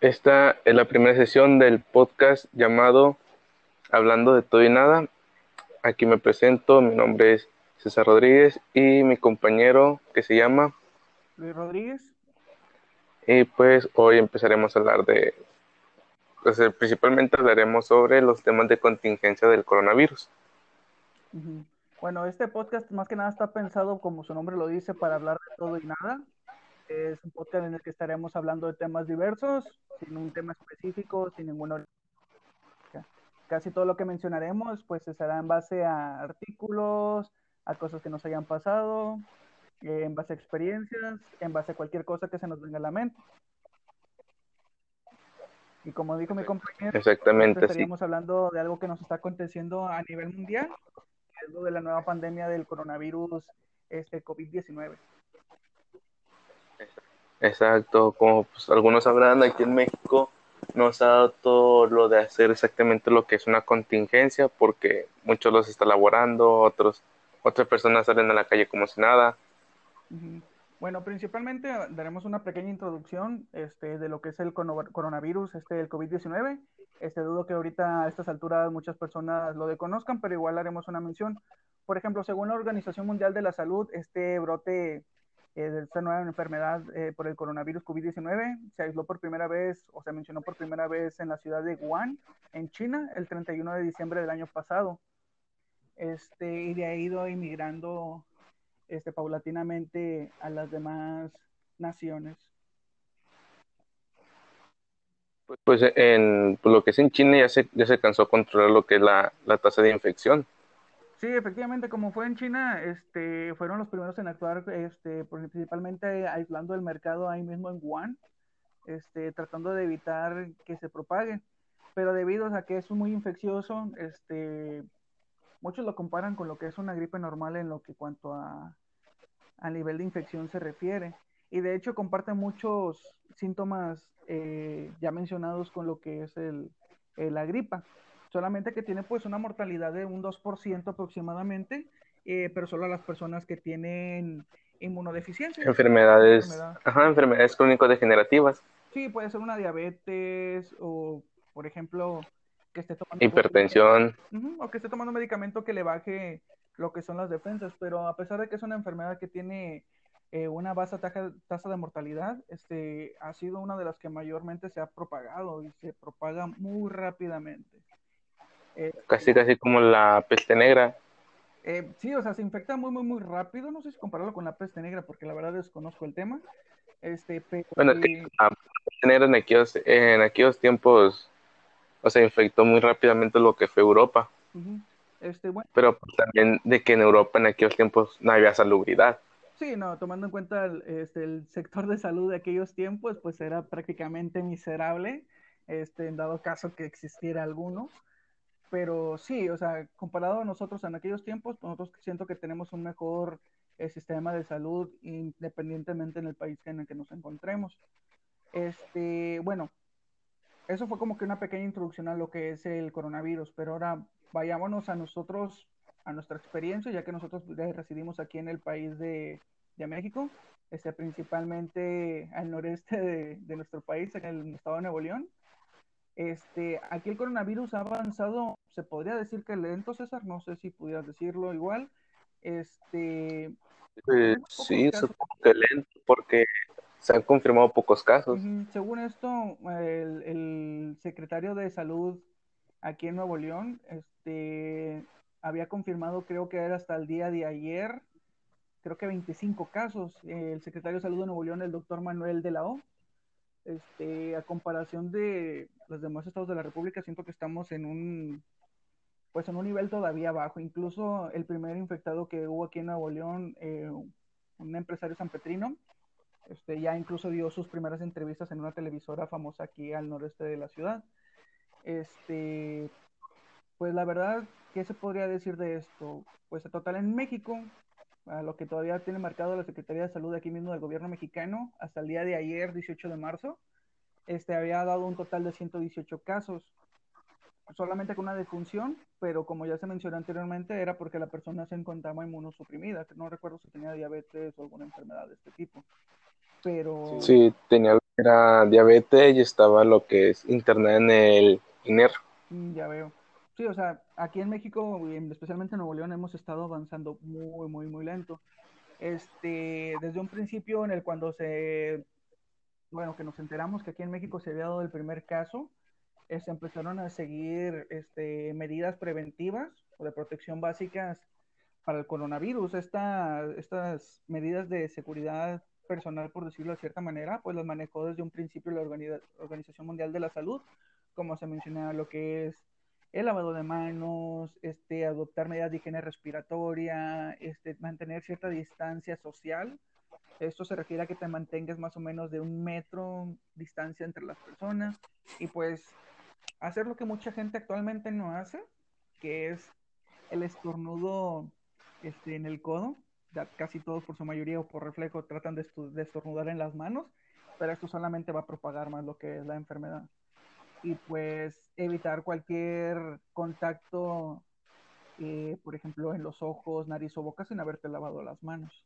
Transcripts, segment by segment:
Esta es la primera sesión del podcast llamado Hablando de todo y nada. Aquí me presento, mi nombre es César Rodríguez y mi compañero que se llama Luis Rodríguez. Y pues hoy empezaremos a hablar de, pues, eh, principalmente hablaremos sobre los temas de contingencia del coronavirus. Bueno, este podcast más que nada está pensado, como su nombre lo dice, para hablar de todo y nada. Es un podcast en el que estaremos hablando de temas diversos, sin un tema específico, sin ninguna... Casi todo lo que mencionaremos pues se será en base a artículos, a cosas que nos hayan pasado, en base a experiencias, en base a cualquier cosa que se nos venga a la mente. Y como dijo mi compañero, Exactamente, pues, estaríamos hablando de algo que nos está aconteciendo a nivel mundial, de la nueva pandemia del coronavirus este COVID-19. Exacto, como pues, algunos sabrán, aquí en México nos ha dado todo lo de hacer exactamente lo que es una contingencia, porque muchos los están laborando, otros, otras personas salen a la calle como si nada. Bueno, principalmente daremos una pequeña introducción este, de lo que es el coronavirus, este, el COVID-19. Este, dudo que ahorita a estas alturas muchas personas lo desconozcan, pero igual haremos una mención. Por ejemplo, según la Organización Mundial de la Salud, este brote eh, de esta nueva enfermedad eh, por el coronavirus COVID-19 se aisló por primera vez o se mencionó por primera vez en la ciudad de Wuhan, en China, el 31 de diciembre del año pasado. Este, y ha ido inmigrando este, paulatinamente a las demás naciones. Pues en lo que es en China ya se, ya se cansó a controlar lo que es la, la tasa de infección. Sí, efectivamente, como fue en China, este, fueron los primeros en actuar, este, principalmente aislando el mercado ahí mismo en Wuhan, este, tratando de evitar que se propague. Pero debido a que es muy infeccioso, este, muchos lo comparan con lo que es una gripe normal en lo que cuanto a, a nivel de infección se refiere. Y de hecho comparte muchos síntomas eh, ya mencionados con lo que es el, la gripa solamente que tiene pues una mortalidad de un 2% aproximadamente, eh, pero solo a las personas que tienen inmunodeficiencia. Enfermedades, ajá, enfermedades crónico-degenerativas. Sí, puede ser una diabetes o, por ejemplo, que esté tomando... Hipertensión. o que esté tomando medicamento que le baje lo que son las defensas, pero a pesar de que es una enfermedad que tiene eh, una baja tasa de mortalidad, este, ha sido una de las que mayormente se ha propagado y se propaga muy rápidamente. Eh, casi, casi como la peste negra. Eh, sí, o sea, se infecta muy, muy, muy rápido. No sé si compararlo con la peste negra, porque la verdad desconozco el tema. Este, bueno, la peste negra en aquellos, en aquellos tiempos, o sea, infectó muy rápidamente lo que fue Europa. este, bueno. Pero pues, también de que en Europa en aquellos tiempos no había salubridad. Sí, no, tomando en cuenta el, este, el sector de salud de aquellos tiempos, pues era prácticamente miserable, este, en dado caso que existiera alguno. Pero sí, o sea, comparado a nosotros en aquellos tiempos, nosotros siento que tenemos un mejor eh, sistema de salud independientemente en el país en el que nos encontremos. Este, bueno, eso fue como que una pequeña introducción a lo que es el coronavirus, pero ahora vayámonos a nosotros, a nuestra experiencia, ya que nosotros residimos aquí en el país de, de México, este, principalmente al noreste de, de nuestro país, en el estado de Nuevo León. Este, aquí el coronavirus ha avanzado, se podría decir que lento, César, no sé si pudieras decirlo igual. Este, eh, sí, supongo que lento, porque se han confirmado pocos casos. Según esto, el, el, secretario de salud aquí en Nuevo León, este, había confirmado, creo que era hasta el día de ayer, creo que 25 casos. El secretario de salud de Nuevo León, el doctor Manuel de la O, este, a comparación de los demás estados de la República, siento que estamos en un, pues en un nivel todavía bajo. Incluso el primer infectado que hubo aquí en Nuevo León, eh, un empresario sanpetrino, este, ya incluso dio sus primeras entrevistas en una televisora famosa aquí al noreste de la ciudad. Este, pues la verdad, ¿qué se podría decir de esto? Pues en total en México a lo que todavía tiene marcado la Secretaría de Salud aquí mismo del gobierno mexicano, hasta el día de ayer, 18 de marzo, este, había dado un total de 118 casos. solamente con una defunción, pero como ya se mencionó anteriormente, era porque la persona se encontraba inmunosuprimida. No recuerdo si tenía diabetes o alguna enfermedad de este tipo. Pero... Sí, tenía era diabetes y estaba lo que es internada en el INER. Mm, ya veo. Sí, o sea, aquí en México, especialmente en Nuevo León, hemos estado avanzando muy, muy, muy lento. Este, desde un principio en el cuando se, bueno, que nos enteramos que aquí en México se había dado el primer caso, se empezaron a seguir este, medidas preventivas o de protección básicas para el coronavirus. Esta, estas medidas de seguridad personal, por decirlo de cierta manera, pues las manejó desde un principio la Organización Mundial de la Salud, como se mencionaba lo que es el lavado de manos, este, adoptar medidas de higiene respiratoria, este, mantener cierta distancia social. Esto se refiere a que te mantengas más o menos de un metro distancia entre las personas y pues hacer lo que mucha gente actualmente no hace, que es el estornudo este, en el codo. Casi todos por su mayoría o por reflejo tratan de, estornudar en las manos, pero esto solamente va a propagar más lo que es la enfermedad. Y pues evitar cualquier contacto, eh, por ejemplo, en los ojos, nariz o boca sin haberte lavado las manos.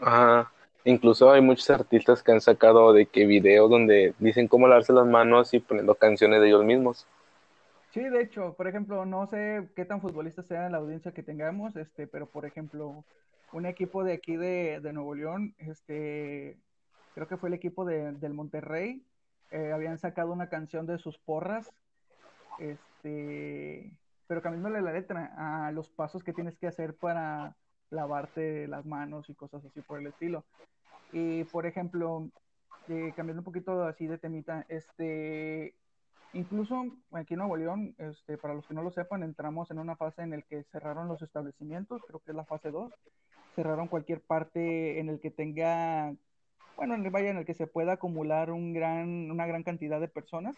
Ajá. Incluso hay muchos artistas que han sacado de que videos donde dicen cómo lavarse las manos y poniendo canciones de ellos mismos. Sí, de hecho, por ejemplo, no sé qué tan futbolista sea la audiencia que tengamos, este, pero por ejemplo, un equipo de aquí de, Nuevo León, este, creo que fue el equipo de, del Monterrey, eh, habían sacado una canción de sus porras, este, pero cambiándole la letra a los pasos que tienes que hacer para lavarte las manos y cosas así por el estilo. Y por ejemplo, eh, cambiando un poquito así de temita, este, incluso aquí en Nuevo León, este, para los que no lo sepan, entramos en una fase en la que cerraron los establecimientos, creo que es la fase 2, cerraron cualquier parte en el que tenga, bueno, en el vaya en el que se pueda acumular un gran, una gran cantidad de personas.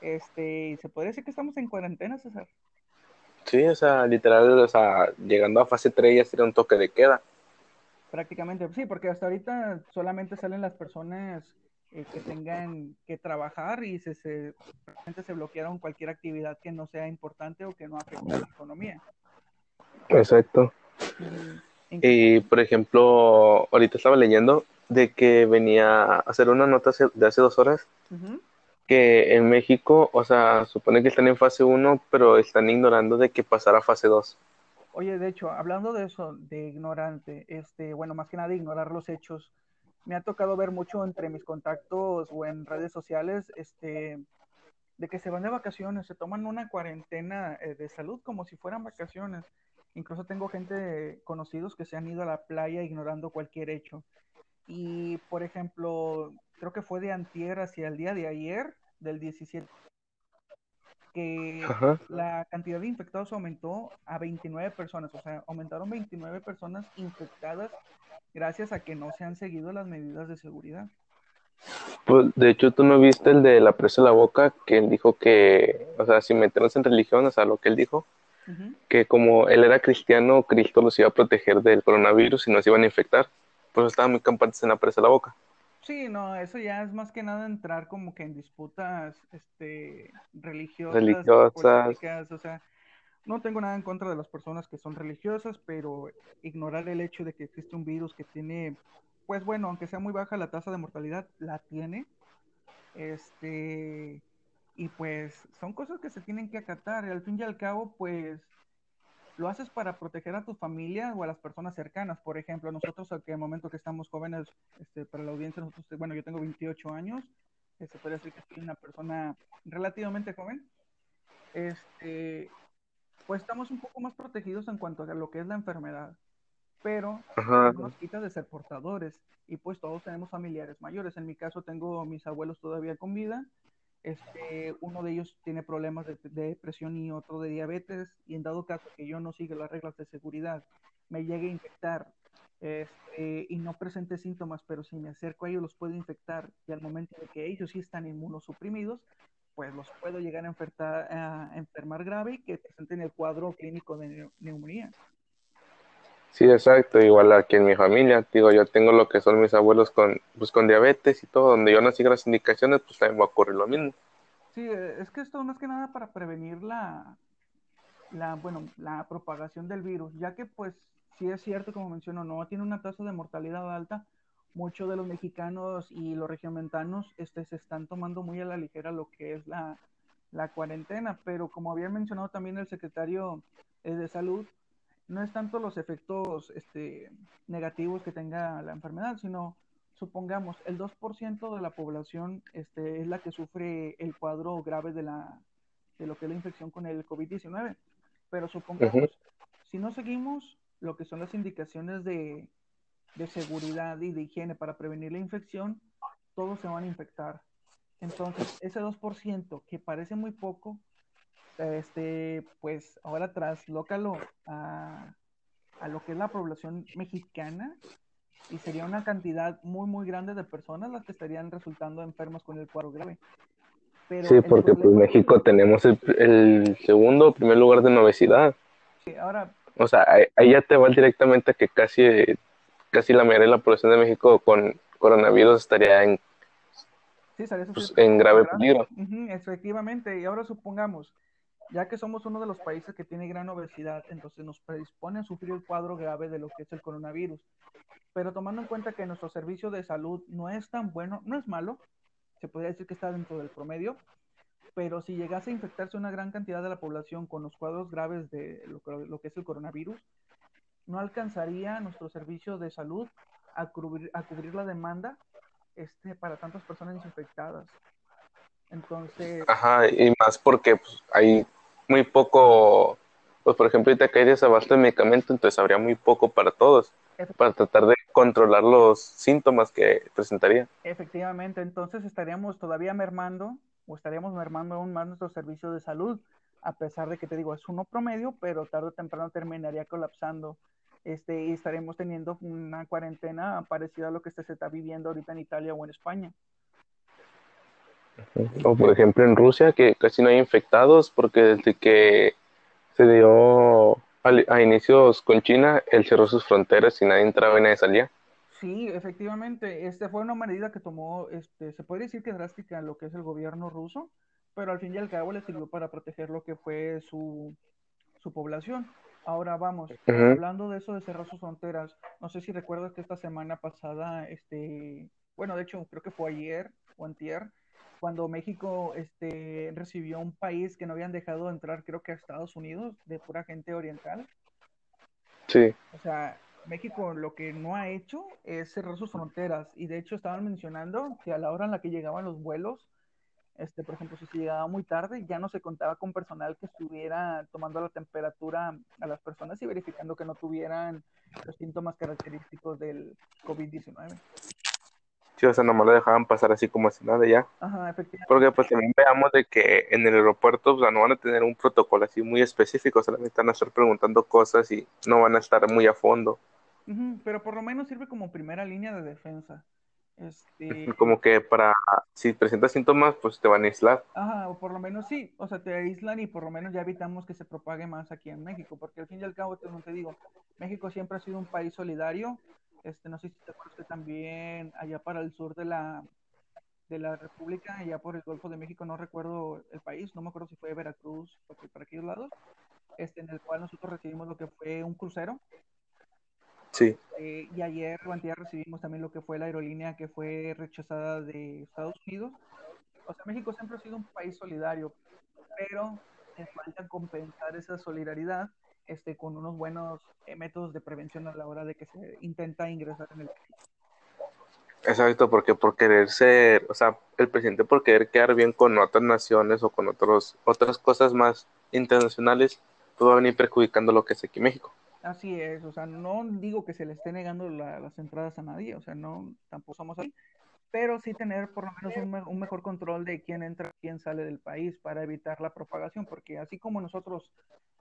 Este, se podría decir que estamos en cuarentena, César. Sí, o sea, literal, o sea, llegando a fase 3 ya sería un toque de queda. Prácticamente, sí, porque hasta ahorita solamente salen las personas eh, que tengan que trabajar y se, se, se bloquearon cualquier actividad que no sea importante o que no afecte a la economía. Exacto. Y, por ejemplo, ahorita estaba leyendo de que venía a hacer una nota de hace dos horas que en México, o sea, supone que están en fase 1, pero están ignorando de que pasara fase 2. Oye, de hecho, hablando de eso, de ignorante, este, bueno, más que nada ignorar los hechos, me ha tocado ver mucho entre mis contactos o en redes sociales, este, de que se van de vacaciones, se toman una cuarentena eh, de salud como si fueran vacaciones. Incluso tengo gente conocidos que se han ido a la playa ignorando cualquier hecho. Y, por ejemplo, creo que fue de antier hacia el día de ayer, del 17 que la cantidad de infectados aumentó a 29 personas, o sea, aumentaron 29 personas infectadas gracias a que no se han seguido las medidas de seguridad. Pues, de hecho, tú no viste el de la presa de la boca, que él dijo que, o sea, si meternos en religión, o sea, lo que él dijo, que como él era cristiano, Cristo los iba a proteger del coronavirus y nos iban a infectar. Pues estaban muy campantes en la presa de la boca. Sí, no, eso ya es más que nada entrar como que en disputas este, religiosas, religiosas. o sea, no tengo nada en contra de las personas que son religiosas, pero ignorar el hecho de que existe un virus que tiene, pues bueno, aunque sea muy baja la tasa de mortalidad, la tiene. Este, y pues son cosas que se tienen que acatar. Y al fin y al cabo, pues lo haces para proteger a tu familia o a las personas cercanas. Por ejemplo, nosotros, en el momento que estamos jóvenes, este, para la audiencia, nosotros, bueno, yo tengo 28 años, se este, puede decir que soy una persona relativamente joven, este, pues estamos un poco más protegidos en cuanto a lo que es la enfermedad, pero no nos quita de ser portadores y pues todos tenemos familiares mayores. En mi caso tengo mis abuelos todavía con vida este, uno de ellos tiene problemas de, depresión y otro de diabetes, y en dado caso que yo no siga las reglas de seguridad, me llegue a infectar este, y no presente síntomas, pero si me acerco a ellos los puedo infectar, y al momento de que ellos sí están inmunosuprimidos, pues los puedo llegar a, a enfermar grave y que presenten el cuadro clínico de neumonía. Sí, exacto, igual aquí en mi familia, digo, yo tengo lo que son mis abuelos con, pues, con diabetes y todo, donde yo no sigo las indicaciones, pues también va a ocurrir lo mismo. Sí, es que esto es que nada para prevenir la, la, bueno, la propagación del virus, ya que pues sí es cierto, como menciono, no tiene una tasa de mortalidad alta, muchos de los mexicanos y los regiomontanos este, se están tomando muy a la ligera lo que es la, la cuarentena, pero como había mencionado también el secretario eh, de salud, no es tanto los efectos este, negativos que tenga la enfermedad, sino supongamos el 2% de la población este, es la que sufre el cuadro grave de, la, de lo que es la infección con el COVID-19, pero supongamos, si no seguimos lo que son las indicaciones de, de seguridad y de higiene para prevenir la infección, todos se van a infectar. Entonces, ese 2% que parece muy poco, este, pues ahora traslócalo a, a lo que es la población mexicana y sería una cantidad muy, muy grande de personas las que estarían resultando enfermos con el cuadro grave. sí, porque pues México tenemos el, el segundo primer lugar de obesidad. Sí, ahora... O sea, ahí ya te va directamente a que casi, casi la mayoría de la población de México con coronavirus estaría en, sí, pues, en grave peligro. efectivamente, y ahora supongamos, ya que somos uno de los países que tiene gran obesidad, entonces nos predispone a sufrir el cuadro grave de lo que es el coronavirus. Pero tomando en cuenta que nuestro servicio de salud no es tan bueno, no es malo, se podría decir que está dentro del promedio, pero si llegase a infectarse una gran cantidad de la población con los cuadros graves de lo, que es el coronavirus, no alcanzaría nuestro servicio de salud a cubrir, a cubrir la demanda este, para tantas personas infectadas. Entonces... Ajá, y más porque pues, hay muy poco, pues por ejemplo, ahorita que hay desabasto de medicamentos, entonces habría muy poco para todos, para tratar de controlar los síntomas que presentaría. Efectivamente, entonces estaríamos todavía mermando, o estaríamos mermando aún más nuestro servicio de salud, a pesar de que te digo, es uno promedio, pero tarde o temprano terminaría colapsando. Este, y estaremos teniendo una cuarentena parecida a lo que se está viviendo ahorita en Italia o en España. O por ejemplo en Rusia, que casi no hay infectados, porque desde que se dio a, inicios con China, él cerró sus fronteras y nadie entraba y nadie salía. Sí, efectivamente, este fue una medida que tomó, este, se puede decir que drástica lo que es el gobierno ruso, pero al fin y al cabo le sirvió para proteger lo que fue su, su población. Ahora vamos, hablando de eso de cerrar sus fronteras, no sé si recuerdas que esta semana pasada, este, bueno, de hecho creo que fue ayer o antier, cuando México este, recibió un país que no habían dejado entrar, creo que a Estados Unidos, de pura gente oriental. Sí. O sea, México lo que no ha hecho es cerrar sus fronteras. Y de hecho estaban mencionando que a la hora en la que llegaban los vuelos, este, por ejemplo, si se llegaba muy tarde, ya no se contaba con personal que estuviera tomando la temperatura a las personas y verificando que no tuvieran los síntomas característicos del COVID-19. Sí, o sea, nomás lo dejaban pasar así como si nada ya. Ajá, efectivamente. Porque pues también veamos de que en el aeropuerto, o sea, no van a tener un protocolo así muy específico, solamente van a estar preguntando cosas y no van a estar muy a fondo. pero por lo menos sirve como primera línea de defensa. Este... Como que para, si presentas síntomas, pues te van a aislar. Ajá, o por lo menos sí, o sea, te aíslan y por lo menos ya evitamos que se propague más aquí en México, porque al fin y al cabo, te, te digo, México siempre ha sido un país solidario, este, no sé si te acuerdas que también allá para el sur de la, de la República, allá por el Golfo de México, no recuerdo el país, no me acuerdo si fue Veracruz o por aquellos lados, este, en el cual nosotros recibimos lo que fue un crucero Sí. Eh, y ayer o antes recibimos también lo que fue la aerolínea que fue rechazada de Estados Unidos. O sea, México siempre ha sido un país solidario, pero le falta compensar esa solidaridad este, con unos buenos eh, métodos de prevención a la hora de que se intenta ingresar en el país. Exacto, porque por querer ser, o sea, el presidente por querer quedar bien con otras naciones o con otros, otras cosas más internacionales, pues va a venir perjudicando lo que es aquí México. Así es, o sea, no digo que se le esté negando las entradas a nadie, o sea, no, tampoco somos así, pero sí tener por lo menos un, mejor control de quién entra quién sale del país para evitar la propagación, porque así como nosotros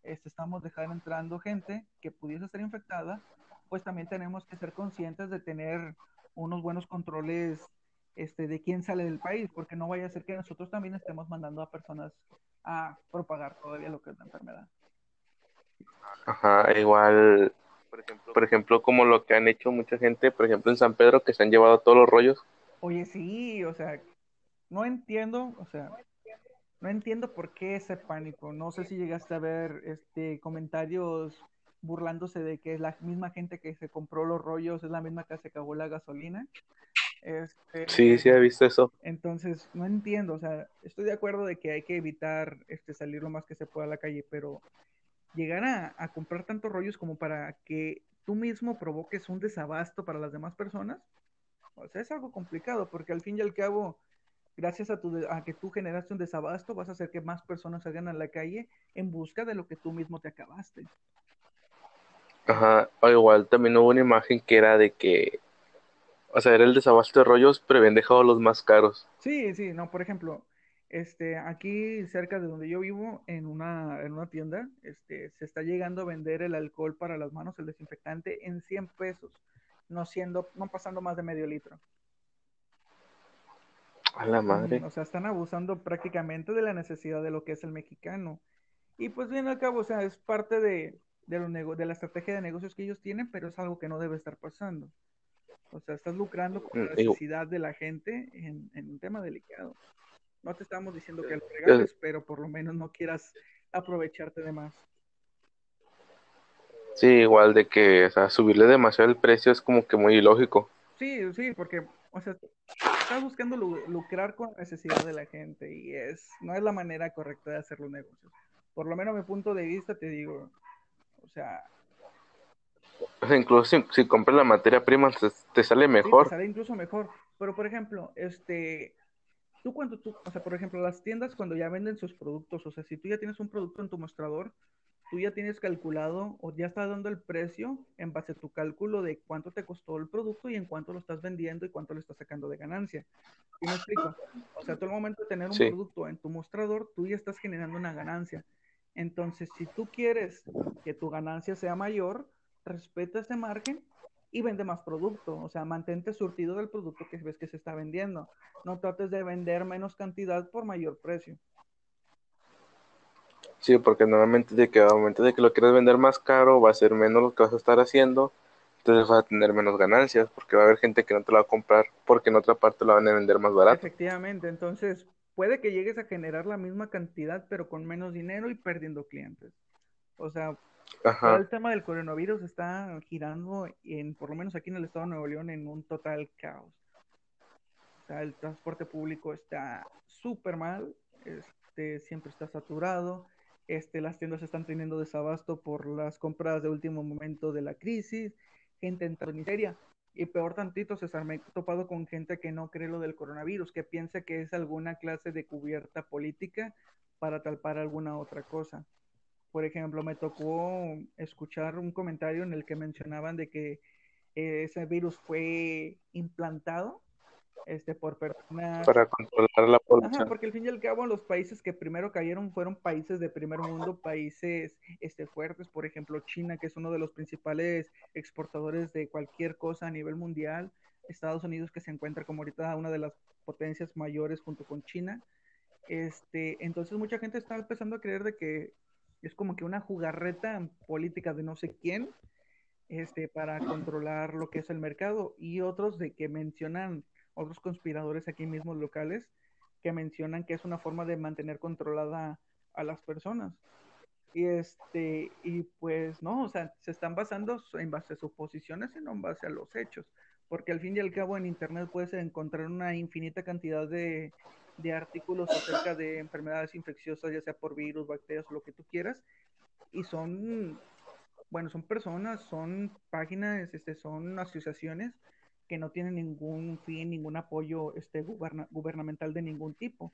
este, estamos dejando entrando gente que pudiese estar infectada, pues también tenemos que ser conscientes de tener unos buenos controles este, de quién sale del país, porque no vaya a ser que nosotros también estemos mandando a personas a propagar todavía lo que es la enfermedad. Ajá, igual, por ejemplo, como lo que han hecho mucha gente, por ejemplo, en San Pedro, que se han llevado todos los rollos. Oye, sí, o sea, no entiendo, o sea, no entiendo por qué ese pánico. No sé si llegaste a ver este comentarios burlándose de que es la misma gente que se compró los rollos, es la misma que se acabó la gasolina. Este, sí, sí he visto eso. Entonces, no entiendo, o sea, estoy de acuerdo de que hay que evitar este, salir lo más que se pueda a la calle, pero llegar a, a comprar tantos rollos como para que tú mismo provoques un desabasto para las demás personas, o sea, es algo complicado, porque al fin y al cabo, gracias a, tu, a que tú generaste un desabasto, vas a hacer que más personas salgan a la calle en busca de lo que tú mismo te acabaste. Ajá, o igual también hubo una imagen que era de que, o sea, era el desabasto de rollos, pero habían dejado los más caros. Sí, sí, no, por ejemplo, este, aquí cerca de donde yo vivo, en una, en una tienda, este, se está llegando a vender el alcohol para las manos, el desinfectante, en 100 pesos, no siendo, no pasando más de medio litro. A la madre. O sea, están abusando prácticamente de la necesidad de lo que es el mexicano. Y pues bien al cabo, o sea, es parte de, de, de la estrategia de negocios que ellos tienen, pero es algo que no debe estar pasando. O sea, estás lucrando con la mm, necesidad de la gente en, en un tema delicado. No te estamos diciendo que lo regales, pero por lo menos no quieras aprovecharte de más. Sí, igual de que, o sea, subirle demasiado el precio es como que muy ilógico. Sí, sí, porque, o sea, estás buscando lucrar con la necesidad de la gente y es, no es la manera correcta de hacer los negocios. Por lo menos mi punto de vista te digo, o sea... Incluso si, compras la materia prima te, sale mejor. te sale incluso mejor. Pero, por ejemplo, este, tú cuando tú, o sea, por ejemplo, las tiendas cuando ya venden sus productos, o sea, si tú ya tienes un producto en tu mostrador, tú ya tienes calculado o ya estás dando el precio en base a tu cálculo de cuánto te costó el producto y en cuánto lo estás vendiendo y cuánto le estás sacando de ganancia. ¿Sí me explico? O sea, tú al momento de tener un producto en tu mostrador, tú ya estás generando una ganancia. Entonces, si tú quieres que tu ganancia sea mayor, respeta ese margen y vende más producto. O sea, mantente surtido del producto que ves que se está vendiendo. No trates de vender menos cantidad por mayor precio. Sí, porque normalmente de que al momento de que lo quieres vender más caro, va a ser menos lo que vas a estar haciendo, entonces vas a tener menos ganancias, porque va a haber gente que no te lo va a comprar porque en otra parte lo van a vender más barato. Efectivamente, entonces puede que llegues a generar la misma cantidad, pero con menos dinero y perdiendo clientes. O sea, el tema del coronavirus está girando, en, por lo menos aquí en el estado de Nuevo León, en un total caos. O sea, el transporte público está súper mal, este, siempre está saturado, este, las tiendas están teniendo desabasto por las compras de último momento de la crisis, gente en miseria. Y peor tantito, César, me he topado con gente que no cree lo del coronavirus, que piensa que es alguna clase de cubierta política para talpar alguna otra cosa. Por ejemplo, me tocó escuchar un comentario en el que mencionaban de que eh, ese virus fue implantado este, por personas... Para controlar la población. porque al fin y al cabo los países que primero cayeron fueron países de primer mundo, países este, fuertes, por ejemplo China, que es uno de los principales exportadores de cualquier cosa a nivel mundial, Estados Unidos, que se encuentra como ahorita una de las potencias mayores junto con China. Este, entonces mucha gente está empezando a creer de que es como que una jugarreta política de no sé quién este, para controlar lo que es el mercado y otros de que mencionan, otros conspiradores aquí mismo locales, que mencionan que es una forma de mantener controlada a las personas. Y este, y pues no, o sea, se están basando en base a suposiciones y no en base a los hechos. Porque al fin y al cabo en internet puedes encontrar una infinita cantidad de de artículos acerca de enfermedades infecciosas, ya sea por virus, bacterias o lo que tú quieras, y son, bueno, son personas, son páginas, este, son asociaciones que no tienen ningún fin, ningún apoyo este, gubernamental de ningún tipo.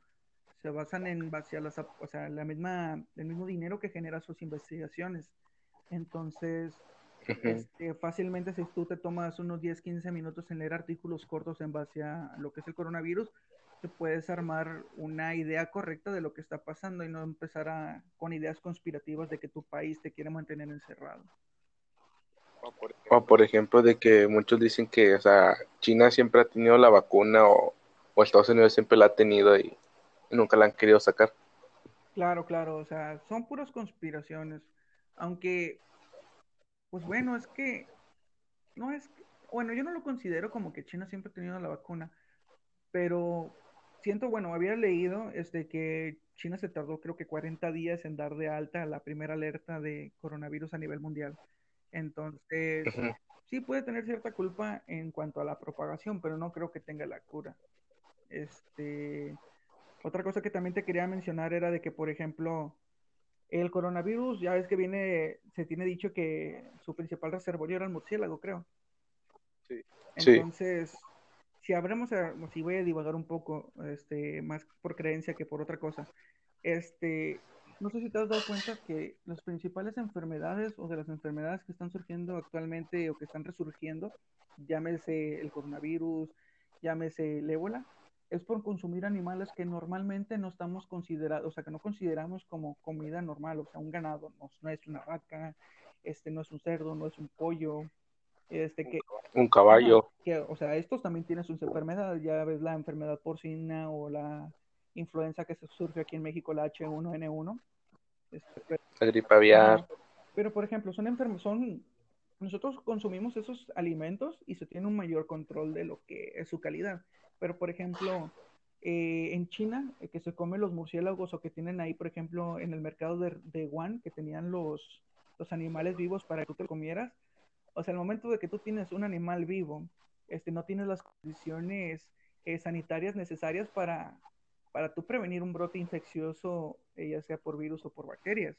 Se basan en base a las, o sea, la misma, el mismo dinero que genera sus investigaciones. Entonces, este, fácilmente si tú te tomas unos 10, 15 minutos en leer artículos cortos en base a lo que es el coronavirus, puedes armar una idea correcta de lo que está pasando y no empezar con ideas conspirativas de que tu país te quiere mantener encerrado. O por ejemplo, de que muchos dicen que, o sea, China siempre ha tenido la vacuna o, Estados Unidos siempre la ha tenido y, nunca la han querido sacar. Claro, claro, o sea, son puras conspiraciones. Aunque, pues bueno, es que, no es, bueno, yo no lo considero como que China siempre ha tenido la vacuna, pero siento, bueno, había leído este, que China se tardó creo que 40 días en dar de alta la primera alerta de coronavirus a nivel mundial. Entonces, sí puede tener cierta culpa en cuanto a la propagación, pero no creo que tenga la cura. Este, otra cosa que también te quería mencionar era de que, por ejemplo, el coronavirus, ya ves que viene, se tiene dicho que su principal reservorio era el murciélago, creo. Sí. Entonces, si habremos, si voy a divagar un poco, este, más por creencia que por otra cosa, este, no sé si te has dado cuenta que las principales enfermedades o de las enfermedades que están surgiendo actualmente o que están resurgiendo, llámese el coronavirus, llámese el ébola, es por consumir animales que normalmente no estamos considerados, o sea, que no consideramos como comida normal, o sea, un ganado no, no es una vaca, este no es un cerdo, no es un pollo, este que un caballo. Que, o sea, estos también tienen sus enfermedades, ya ves la enfermedad porcina o la influenza que se surge aquí en México, la H1N1. Este, la gripe aviar. Pero, por ejemplo, son enfermos, son, nosotros consumimos esos alimentos y se tiene un mayor control de lo que es su calidad. Pero, por ejemplo, eh, en China, eh, que se comen los murciélagos o que tienen ahí, por ejemplo, en el mercado de, de Wuhan, que tenían los, los animales vivos para que tú te comieras, o sea, el momento de que tú tienes un animal vivo, este, no tienes las condiciones eh, sanitarias necesarias para, para tú prevenir un brote infeccioso, eh, ya sea por virus o por bacterias.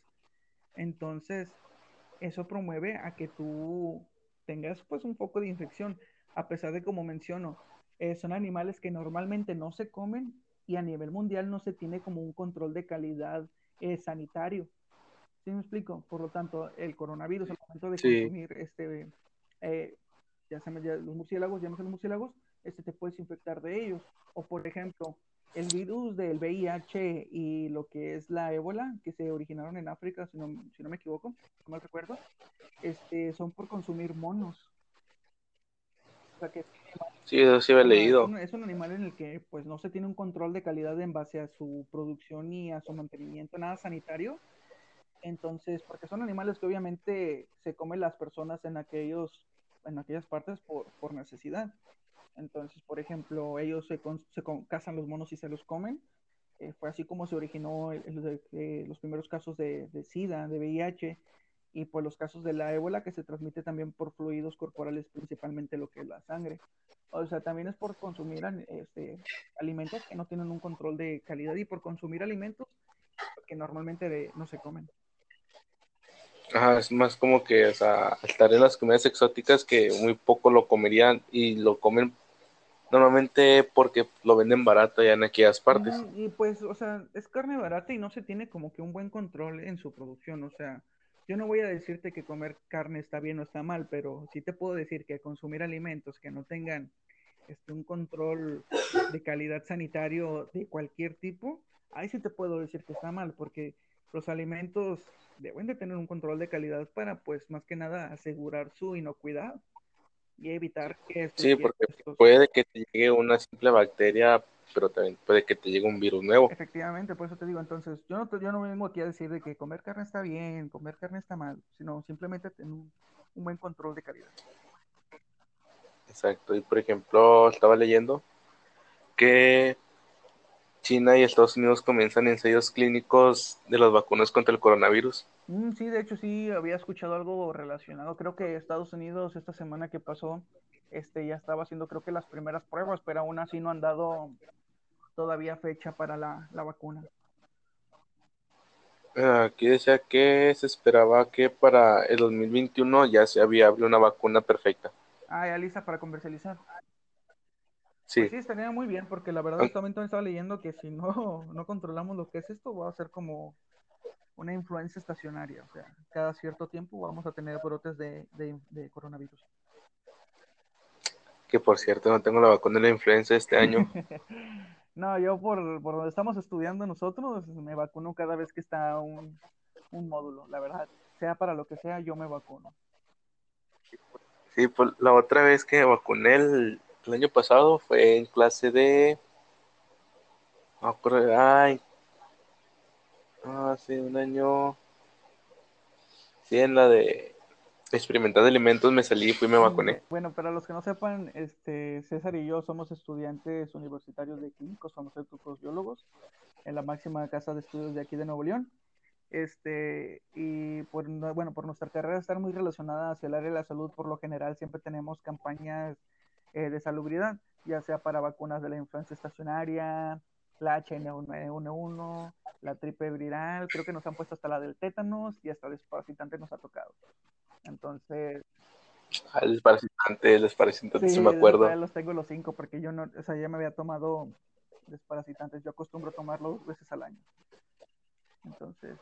Entonces, eso promueve a que tú tengas pues un poco de infección, a pesar de como menciono, eh, son animales que normalmente no se comen y a nivel mundial no se tiene como un control de calidad sanitario. ¿Sí me explico? Por lo tanto, el coronavirus, al momento de consumir este, eh, ya se los murciélagos, llámese los murciélagos, este, te puedes infectar de ellos. O, por ejemplo, el virus del VIH y lo que es la ébola, que se originaron en África, si no, si no me equivoco, no mal recuerdo, este, son por consumir monos. O sea que Sí, eso sí he leído. Es un, es un, animal en el que pues no se tiene un control de calidad en base a su producción y a su mantenimiento, nada sanitario, entonces, porque son animales que obviamente se comen las personas en aquellos, en aquellas partes por, por necesidad. Entonces, por ejemplo, ellos se, se cazan los monos y se los comen. Eh, fue así como se originó los primeros casos de, de, SIDA, de VIH, y pues los casos de la ébola que se transmite también por fluidos corporales, principalmente lo que es la sangre. O sea, también es por consumir este, alimentos que no tienen un control de calidad y por consumir alimentos que normalmente no se comen. Ajá, es más como que, o sea, estar en las comidas exóticas que muy poco lo comerían y lo comen normalmente porque lo venden barato ya en aquellas partes. y pues, o sea, es carne barata y no se tiene como que un buen control en su producción, o sea, yo no voy a decirte que comer carne está bien o está mal, pero sí te puedo decir que consumir alimentos que no tengan este, un control de calidad sanitario de cualquier tipo, ahí sí te puedo decir que está mal, porque los alimentos deben de tener un control de calidad para, pues, más que nada asegurar su inocuidad y evitar que... Sí, porque puede que te llegue una simple bacteria, pero también puede que te llegue un virus nuevo. Efectivamente, por eso te digo, entonces, yo no, yo no vengo aquí a decir de que comer carne está bien, comer carne está mal, sino simplemente tener un, un buen control de calidad. Exacto, y por ejemplo, estaba leyendo que China y Estados Unidos comienzan ensayos clínicos de las vacunas contra el coronavirus. Mm, sí, de hecho sí había escuchado algo relacionado. Creo que Estados Unidos esta semana que pasó, este ya estaba haciendo creo que las primeras pruebas, pero aún así no han dado todavía fecha para la, vacuna. Aquí decía que se esperaba que para el 2021 ya sea viable una vacuna perfecta. Ah, ya lista para comercializar. Sí. Pues sí, estaría muy bien, porque la verdad, también estaba leyendo que si no, no controlamos lo que es esto, va a ser como una influencia estacionaria. O sea, cada cierto tiempo vamos a tener brotes de, de, coronavirus. Que por cierto, no tengo la vacuna de la influenza este año. no, yo por, por donde estamos estudiando nosotros, me vacuno cada vez que está un, un módulo, la verdad. Sea para lo que sea, yo me vacuno. Sí, pues la otra vez que me vacuné el, el año pasado fue en clase de. Ay. Hace un año. Sí, en la de. experimentar alimentos, me salí y fui y me vacuné. Bueno, para los que no sepan, este, César y yo somos estudiantes universitarios de químicos, farmacéuticos, biólogos, en la máxima casa de estudios de aquí de Nuevo León. Este, y por, bueno, por nuestra carrera estar muy relacionada hacia el área de la salud, por lo general siempre tenemos campañas eh, de salubridad, ya sea para vacunas de la influenza estacionaria, la H1N1, la tripe viral, creo que nos han puesto hasta la del tétanos y hasta desparasitante nos ha tocado. Entonces... Ah, el desparasitante, el desparasitante, sí, me acuerdo. Ya los tengo los cinco porque yo no, o sea, ya me había tomado desparasitantes, yo acostumbro tomarlo dos veces al año. Entonces...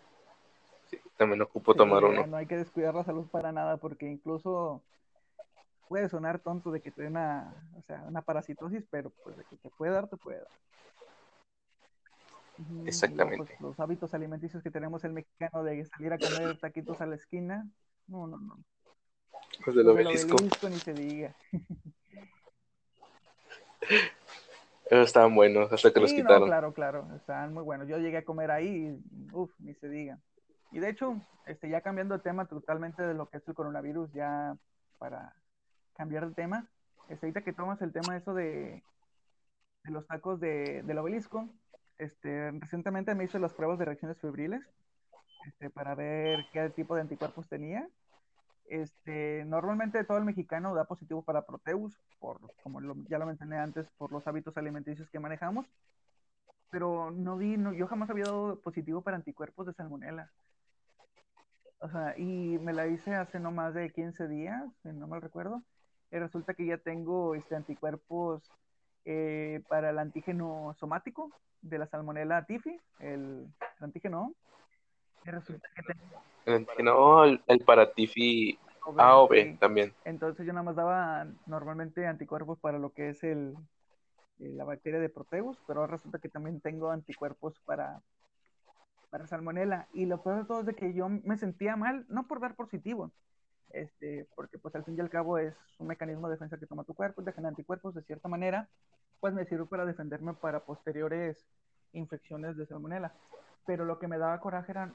Sí, también ocupo tomar uno. No hay que descuidar la salud para nada porque incluso puede sonar tonto de que te dé una, o sea, una parasitosis, pero pues de que te puede dar, te puede dar. Exactamente. Pues, los hábitos alimenticios que tenemos el mexicano de salir a comer taquitos a la esquina, no, no, no. Pues del obelisco. ni se diga. Esos estaban buenos, hasta que los quitaron. claro, claro, estaban muy buenos. Yo llegué a comer ahí y, uff, ni se diga. Y de hecho, este, ya cambiando de tema totalmente de lo que es el coronavirus, ya para cambiar de tema, este, ahorita que tomas el tema eso de, los tacos de, del obelisco, este, recientemente me hice las pruebas de reacciones febriles este, para ver qué tipo de anticuerpos tenía. Este, normalmente todo el mexicano da positivo para Proteus, por, como ya lo mencioné antes, por los hábitos alimenticios que manejamos, pero no vi, no, yo jamás había dado positivo para anticuerpos de salmonela. O sea, y me la hice hace no más de 15 días, si no mal recuerdo, y resulta que ya tengo este, anticuerpos eh, para el antígeno somático de la salmonella tifi, el, antígeno resulta que tengo... El antígeno, el, el para tifi A o B también. Entonces yo nada más daba normalmente anticuerpos para lo que es el, eh, la bacteria de Proteus, pero resulta que también tengo anticuerpos para, para salmonella. Y lo peor de todo es de que yo me sentía mal, no por dar positivo, este, porque pues al fin y al cabo es un mecanismo de defensa que toma tu cuerpo, dejan anticuerpos de cierta manera, pues me sirve para defenderme para posteriores infecciones de salmonela. Pero lo que me daba coraje era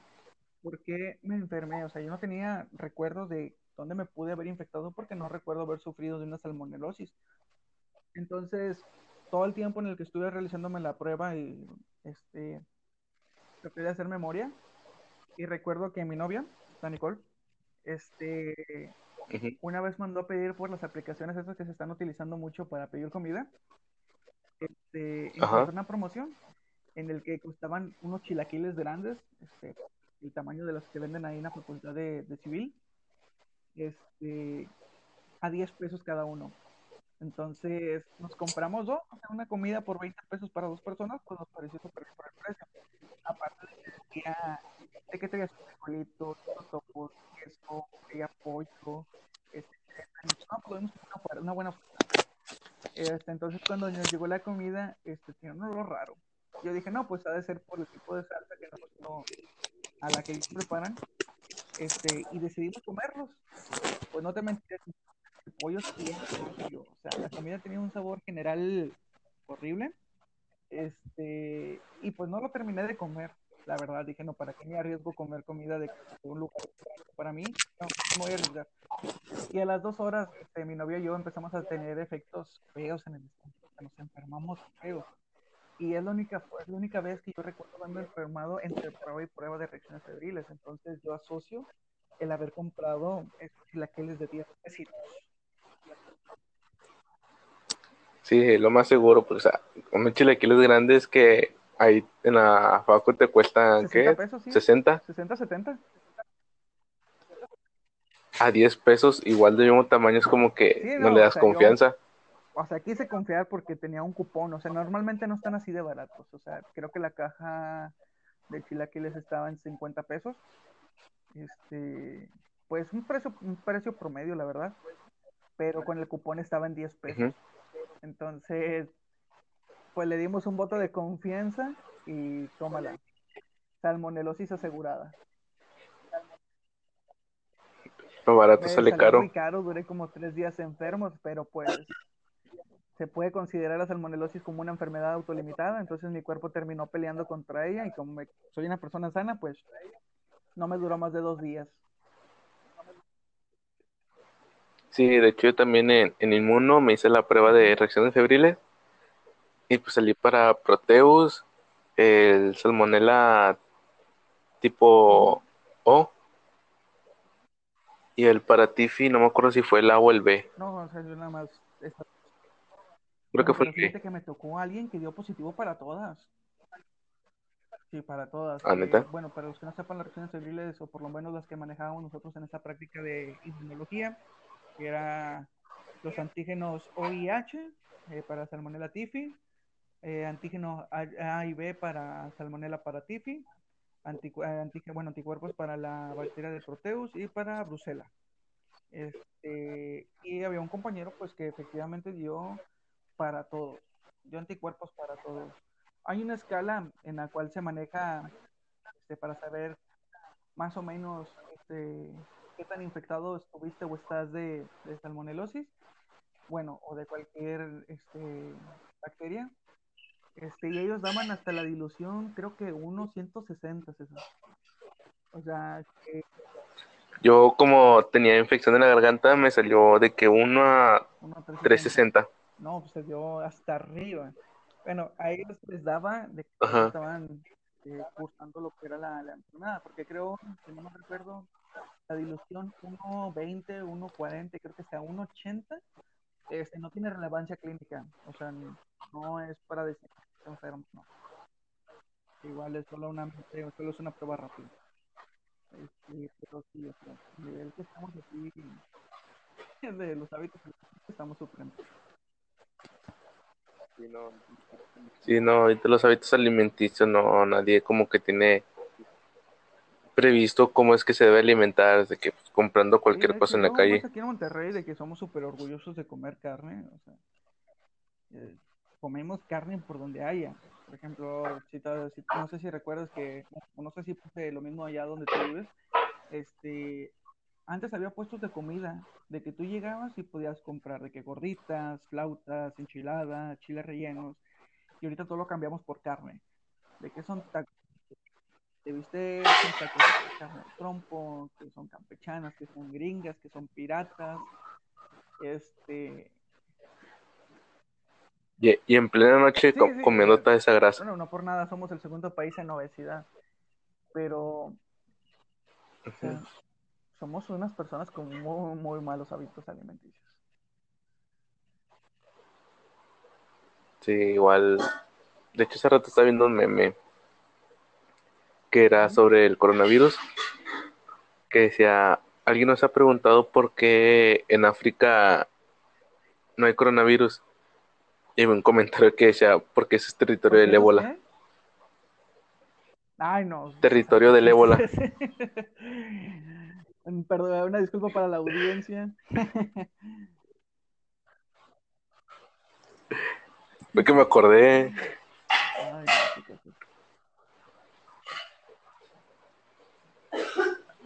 por qué me enfermé, o sea, yo no tenía recuerdos de dónde me pude haber infectado porque no recuerdo haber sufrido de una salmonelosis. Entonces, todo el tiempo en el que estuve realizándome la prueba y este traté de hacer memoria y recuerdo que mi novia, la Nicole, este, una vez mandó a pedir por las aplicaciones esas que se están utilizando mucho para pedir comida, este, una promoción en el que costaban unos chilaquiles grandes, este, el tamaño de los que venden ahí en la facultad de, civil, este, a 10 pesos cada uno. Entonces nos compramos dos, una comida por 20 pesos para dos personas, pues nos pareció súper por el precio. Aparte de que tenía, de que tenía frijolitos, topos, queso, tenía pollo, este, no, podemos una, una buena este, entonces cuando nos llegó la comida, este, tenía un olor raro. Yo dije, no, pues ha de ser por el tipo de salsa que no, a la que ellos preparan. Este, y decidimos comerlos. Pues no te mentiré, el pollo o sea, la comida tenía un sabor general horrible. Este, y pues no lo terminé de comer, la verdad. Dije, no, ¿para qué me arriesgo comer comida de un lugar para mí? No, no voy a arriesgar. Y a las dos horas, este, mi novio y yo empezamos a tener efectos feos en el estómago. Nos enfermamos feos. Y es la única, la única vez que yo recuerdo haberme enfermado entre prueba y prueba de reacciones febriles. Entonces yo asocio el haber comprado chilaquiles de 10 pesitos. Sí, lo más seguro, pues, o sea, unos chilaquiles grandes que ahí en la facu te cuestan, ¿qué? Pesos, sí. ¿60? 60, 70 a 10 pesos, igual de mismo tamaño, es como que no, le das confianza. o sea, quise confiar porque tenía un cupón, o sea, normalmente no están así de baratos, o sea, creo que la caja de chilaquiles estaba en 50 pesos. Este, pues un precio, un precio promedio, la verdad, pero con el cupón estaba en 10 pesos. Entonces, pues le dimos un voto de confianza y tómala. Salmonelosis asegurada. Lo barato sale caro. Muy caro, duré como tres días enfermos, pero pues se puede considerar la salmonelosis como una enfermedad autolimitada, entonces mi cuerpo terminó peleando contra ella y como soy una persona sana, pues no me duró más de dos días. Sí, de hecho yo también en, en Inmuno me hice la prueba de reacciones febriles y pues salí para Proteus, el Salmonella tipo O y el para Tifi, no me acuerdo si fue el A o el B. No, o sea, yo nada más. esta- Creo que fue el B. que me tocó alguien que dio positivo para todas. Sí, para todas. Ah, Eh, bueno, para los que no sepan las reacciones febriles, o por lo menos las que manejábamos nosotros en esta práctica de inmunología, que era los antígenos OIH eh, para Salmonella tifi, eh, antígenos A, y B para Salmonella paratifi, anticu- eh, bueno, anticuerpos para la bacteria de Proteus y para Brucella. Este, y había un compañero pues que efectivamente dio para todos, dio anticuerpos para todos. Hay una escala en la cual se maneja este, para saber más o menos este, qué tan infectado estuviste o estás de, de salmonelosis, bueno, o de cualquier este, bacteria. Este, y ellos daban hasta la dilución, creo que 1.160, César. O sea, que Yo como tenía infección en la garganta me salió de que 1 a 1.360. 360. No, pues se dio hasta arriba. Bueno, a ellos les daba de que Ajá. estaban eh, cursando lo que era la, la enfermedad, porque creo, si no me recuerdo, la dilución 1.20, 1.40, creo que hasta 1.80, este, no tiene relevancia clínica, o sea, no es para decir que está enfermo, no. Igual es solo una, eh, solo es una prueba rápida. Este, pero sí, o sea, a nivel que estamos aquí de los hábitos, estamos súper en- Sí, no, ahorita los hábitos alimenticios, no, nadie como que tiene previsto cómo es que se debe alimentar, de que pues, comprando Sí, cualquier de cosa en la calle. aquí en Monterrey de que somos súper orgullosos de comer carne, o sea, eh, comemos carne por donde haya. Por ejemplo, si no sé si recuerdas que, o no sé si puse lo mismo allá donde tú vives, este, antes había puestos de comida, de que tú llegabas y podías comprar de que gorditas, flautas, enchiladas, chiles rellenos, y ahorita todo lo cambiamos por carne, de que son tacos son tacos de carne de trompo, que son campechanas, que son gringas, que son piratas, este, Y, y en plena noche sí, sí, comiendo sea, toda esa grasa. bueno, no por nada somos el segundo país en obesidad, pero, o sea, somos unas personas con muy, muy malos hábitos alimenticios. Sí, igual. De hecho, hace rato estaba viendo un meme que era sobre el coronavirus, que decía, alguien nos ha preguntado por qué en África no hay coronavirus. Y un comentario que decía, porque ese es territorio ¿Por del ébola. Ay, no. Territorio del ébola. Perdón, una disculpa para la audiencia. Fue que me acordé. Ay, no, qué cosas.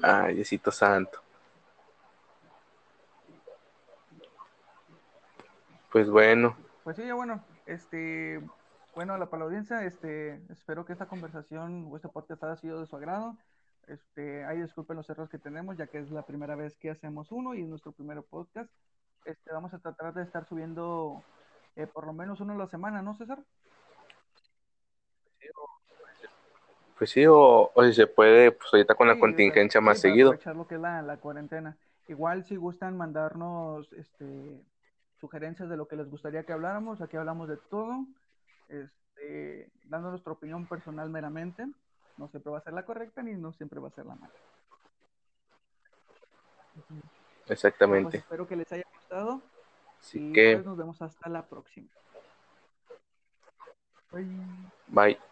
Ay, Diosito santo. Pues bueno, Pues sí, ya bueno, este, bueno, la, para la audiencia, este, espero que esta conversación o este podcast haya sido de su agrado. Este, ahí disculpen los errores que tenemos, ya que es la primera vez que hacemos uno y es nuestro primer podcast. Este, vamos a tratar de estar subiendo eh, por lo menos uno a la semana, ¿no, César? Pues sí, o, o si se puede, pues ahorita con la Sí, contingencia más sí, seguido. aprovechar lo que es la, la cuarentena. Igual si gustan mandarnos este, sugerencias de lo que les gustaría que habláramos, aquí hablamos de todo, este, dando nuestra opinión personal meramente. No siempre va a ser la correcta ni no siempre va a ser la mala. Pues Exactamente. espero que les haya gustado Así y que, pues nos vemos hasta la próxima. Bye. bye.